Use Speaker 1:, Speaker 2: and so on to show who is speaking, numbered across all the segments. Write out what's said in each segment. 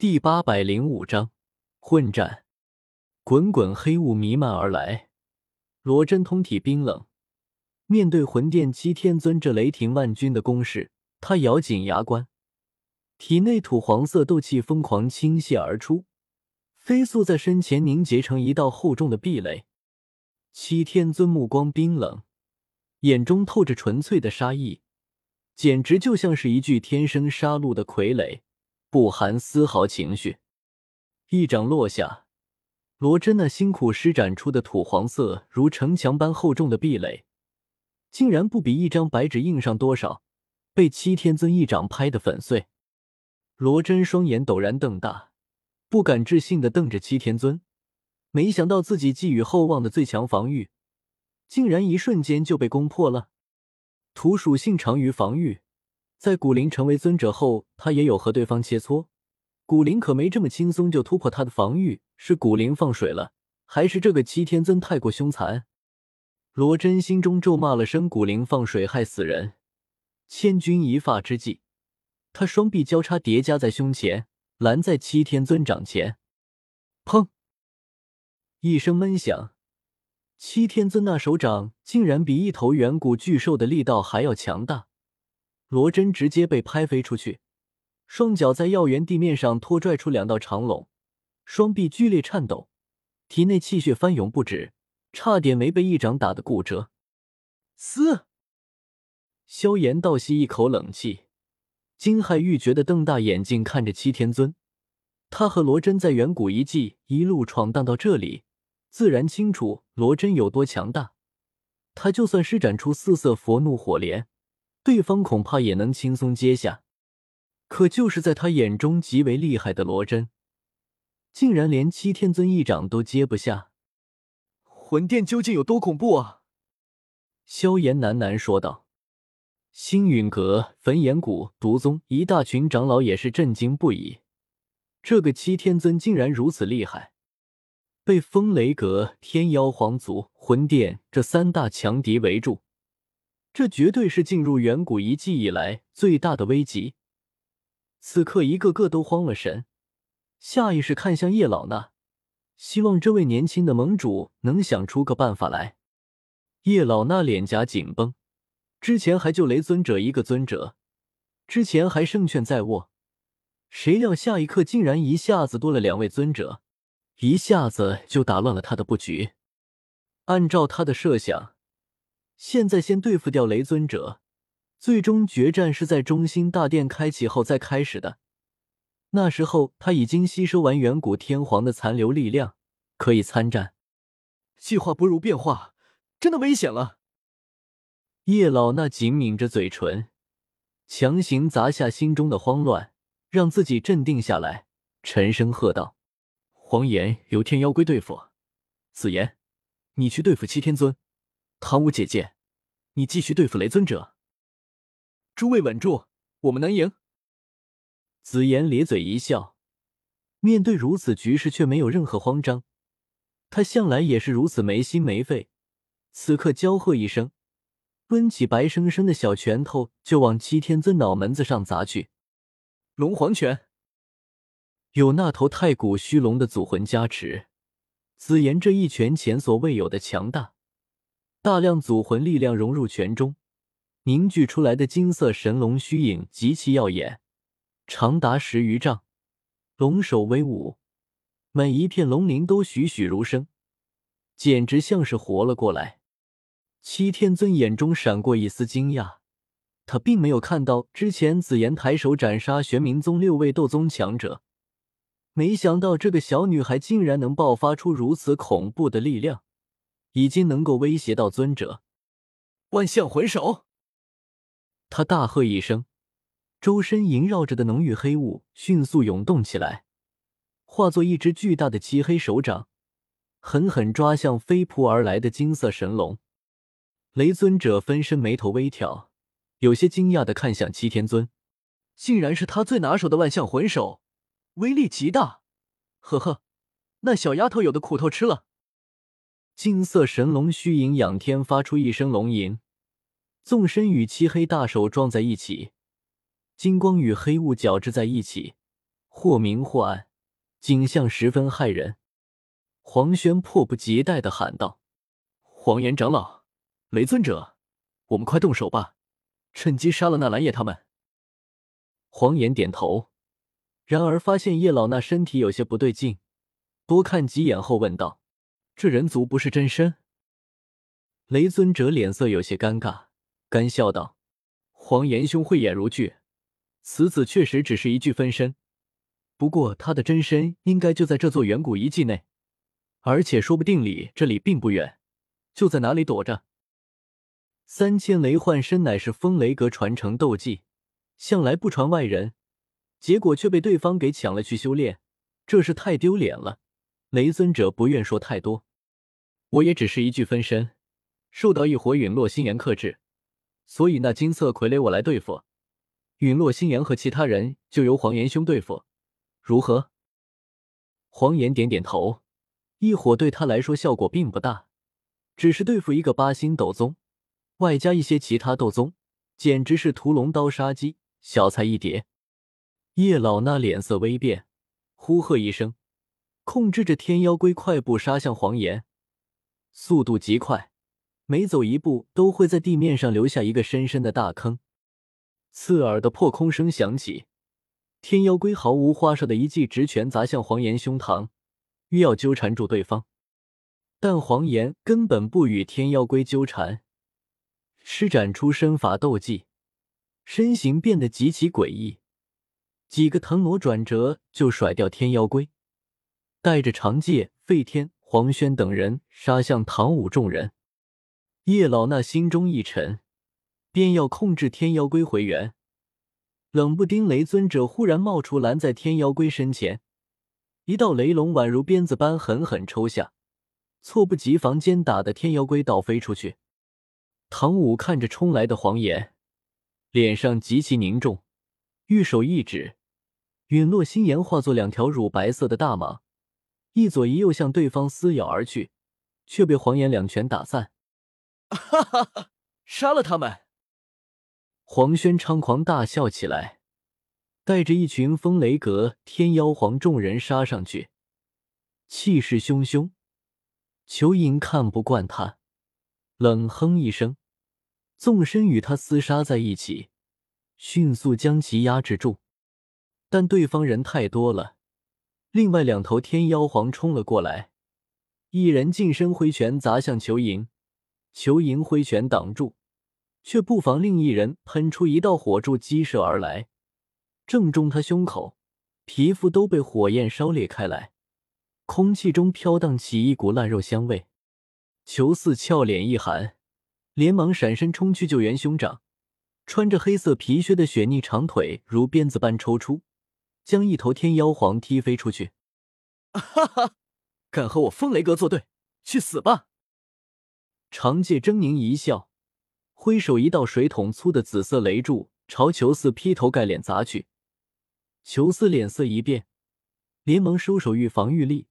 Speaker 1: 第八百零五章混战。滚滚黑雾弥漫而来，罗真通体冰冷。面对魂殿七天尊这雷霆万钧的攻势，他咬紧牙关，体内土黄色斗气疯狂倾泻而出，飞速在身前凝结成一道厚重的壁垒。七天尊目光冰冷，眼中透着纯粹的杀意，简直就像是一具天生杀戮的傀儡。不含丝毫情绪，一掌落下，罗真那辛苦施展出的土黄色如城墙般厚重的壁垒，竟然不比一张白纸硬上多少，被七天尊一掌拍得粉碎。罗真双眼陡然瞪大，不敢置信的瞪着七天尊，没想到自己寄予厚望的最强防御，竟然一瞬间就被攻破了。土属性长于防御。在古灵成为尊者后，他也有和对方切磋。古灵可没这么轻松就突破他的防御，是古灵放水了，还是这个七天尊太过凶残？罗真心中咒骂了声“古灵放水，害死人”。千钧一发之际，他双臂交叉叠加在胸前，拦在七天尊掌前。砰！一声闷响，七天尊那手掌竟然比一头远古巨兽的力道还要强大。罗真直接被拍飞出去，双脚在药园地面上拖拽出两道长龙，双臂剧烈颤抖，体内气血翻涌不止，差点没被一掌打得骨折。嘶！萧炎倒吸一口冷气，惊骇欲绝的瞪大眼睛看着七天尊。他和罗真在远古遗迹一路闯荡到这里，自然清楚罗真有多强大。他就算施展出四色佛怒火莲。对方恐怕也能轻松接下，可就是在他眼中极为厉害的罗真，竟然连七天尊一掌都接不下。
Speaker 2: 魂殿究竟有多恐怖啊？
Speaker 1: 萧炎喃喃说道。星陨阁、焚炎谷、毒宗一大群长老也是震惊不已，这个七天尊竟然如此厉害，被风雷阁、天妖皇族、魂殿这三大强敌围住。这绝对是进入远古遗迹以来最大的危机。此刻，一个个都慌了神，下意识看向叶老衲，希望这位年轻的盟主能想出个办法来。叶老那脸颊紧绷，之前还救雷尊者一个尊者，之前还胜券在握，谁料下一刻竟然一下子多了两位尊者，一下子就打乱了他的布局。按照他的设想。现在先对付掉雷尊者，最终决战是在中心大殿开启后再开始的。那时候他已经吸收完远古天皇的残留力量，可以参战。
Speaker 2: 计划不如变化，真的危险了。
Speaker 1: 叶老那紧抿着嘴唇，强行砸下心中的慌乱，让自己镇定下来，沉声喝道：“
Speaker 2: 黄岩由天妖龟对付，紫妍，你去对付七天尊。”唐舞姐姐，你继续对付雷尊者。诸位稳住，我们能赢。
Speaker 1: 紫妍咧嘴一笑，面对如此局势却没有任何慌张。他向来也是如此没心没肺，此刻娇喝一声，抡起白生生的小拳头就往七天尊脑门子上砸去。
Speaker 2: 龙皇拳，
Speaker 1: 有那头太古虚龙的祖魂加持，紫妍这一拳前所未有的强大。大量祖魂力量融入拳中，凝聚出来的金色神龙虚影极其耀眼，长达十余丈，龙首威武，每一片龙鳞都栩栩如生，简直像是活了过来。七天尊眼中闪过一丝惊讶，他并没有看到之前紫妍抬手斩杀玄冥宗六位斗宗强者，没想到这个小女孩竟然能爆发出如此恐怖的力量。已经能够威胁到尊者，
Speaker 2: 万象魂手。
Speaker 1: 他大喝一声，周身萦绕着的浓郁黑雾迅速涌动起来，化作一只巨大的漆黑手掌，狠狠抓向飞扑而来的金色神龙。雷尊者分身眉头微挑，有些惊讶的看向七天尊，
Speaker 2: 竟然是他最拿手的万象魂手，威力极大。呵呵，那小丫头有的苦头吃了。
Speaker 1: 金色神龙虚影仰天发出一声龙吟，纵身与漆黑大手撞在一起，金光与黑雾交织在一起，或明或暗，景象十分骇人。黄轩迫不及待的喊道：“
Speaker 2: 黄岩长老，雷尊者，我们快动手吧，趁机杀了那蓝叶他们。”
Speaker 1: 黄岩点头，然而发现叶老那身体有些不对劲，多看几眼后问道：“
Speaker 2: 这人族不是真身？”
Speaker 1: 雷尊者脸色有些尴尬，干笑道：“
Speaker 2: 黄岩兄慧眼如炬，此子确实只是一具分身，不过他的真身应该就在这座远古遗迹内。”而且说不定离这里并不远，就在哪里躲着。
Speaker 1: 三千雷幻身乃是风雷阁传承斗技，向来不传外人，结果却被对方给抢了去修炼，这是太丢脸了。雷尊者不愿说太多，
Speaker 2: 我也只是一具分身，受到一伙陨落星炎克制，所以那金色傀儡我来对付，陨落星炎和其他人就由黄岩兄对付，如何？
Speaker 1: 黄岩点点头。一伙对他来说效果并不大，只是对付一个八星斗宗，外加一些其他斗宗，简直是屠龙刀杀鸡，小菜一碟。叶老那脸色微变，呼喝一声，控制着天妖龟快步杀向黄岩，速度极快，每走一步都会在地面上留下一个深深的大坑。刺耳的破空声响起，天妖龟毫无花哨的一记直拳砸向黄岩胸膛。欲要纠缠住对方，但黄岩根本不与天妖龟纠缠，施展出身法斗技，身形变得极其诡异，几个腾挪转折就甩掉天妖龟，带着长戒、费天、黄轩等人杀向唐武众人。叶老那心中一沉，便要控制天妖龟回原，冷不丁雷尊者忽然冒出，拦在天妖龟身前。一道雷龙宛如鞭子般狠狠抽下，猝不及防间打的天妖龟倒飞出去。唐武看着冲来的黄岩，脸上极其凝重，玉手一指，陨落星岩化作两条乳白色的大蟒，一左一右向对方撕咬而去，却被黄岩两拳打散。
Speaker 2: 哈哈哈！杀了他们！
Speaker 1: 黄轩猖狂大笑起来。带着一群风雷阁天妖皇众人杀上去，气势汹汹。裘银看不惯他，冷哼一声，纵身与他厮杀在一起，迅速将其压制住。但对方人太多了，另外两头天妖皇冲了过来，一人近身挥拳砸向裘莹，裘莹挥拳挡住，却不防另一人喷出一道火柱激射而来。正中他胸口，皮肤都被火焰烧裂开来，空气中飘荡起一股烂肉香味。裘四俏脸一寒，连忙闪身冲去救援兄长。穿着黑色皮靴的雪腻长腿如鞭子般抽出，将一头天妖皇踢飞出去。
Speaker 2: 哈哈，敢和我风雷阁作对，去死吧！
Speaker 1: 长界狰狞一笑，挥手一道水桶粗的紫色雷柱朝裘四劈头盖脸砸去。裘四脸色一变，连忙收手欲防御力，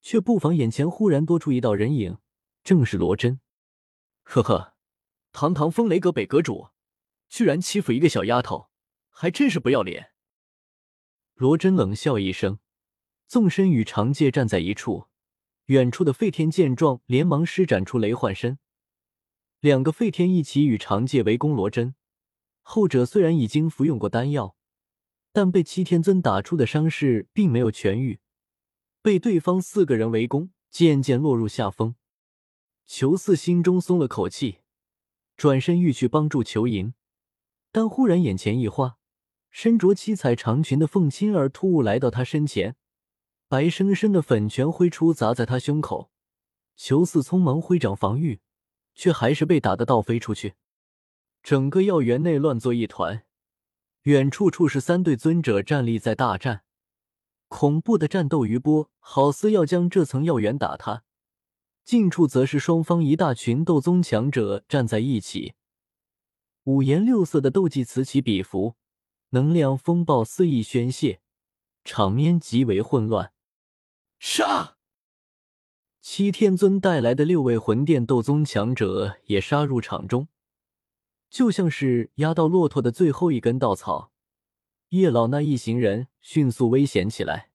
Speaker 1: 却不防眼前忽然多出一道人影，正是罗真。
Speaker 2: 呵呵，堂堂风雷阁北阁主，居然欺负一个小丫头，还真是不要脸。
Speaker 1: 罗真冷笑一声，纵身与长戒站在一处。远处的废天见状，连忙施展出雷幻身，两个废天一起与长戒围攻罗真。后者虽然已经服用过丹药。但被七天尊打出的伤势并没有痊愈，被对方四个人围攻，渐渐落入下风。裘四心中松了口气，转身欲去帮助裘莹，但忽然眼前一花，身着七彩长裙的凤青儿突兀来到他身前，白生生的粉拳挥出，砸在他胸口。裘四匆忙挥掌防御，却还是被打得倒飞出去，整个药园内乱作一团。远处处是三对尊者站立在大战，恐怖的战斗余波好似要将这层药园打塌。近处则是双方一大群斗宗强者站在一起，五颜六色的斗技此起彼伏，能量风暴肆意宣泄，场面极为混乱。
Speaker 2: 杀！
Speaker 1: 七天尊带来的六位魂殿斗宗强者也杀入场中。就像是压到骆驼的最后一根稻草，叶老那一行人迅速危险起来。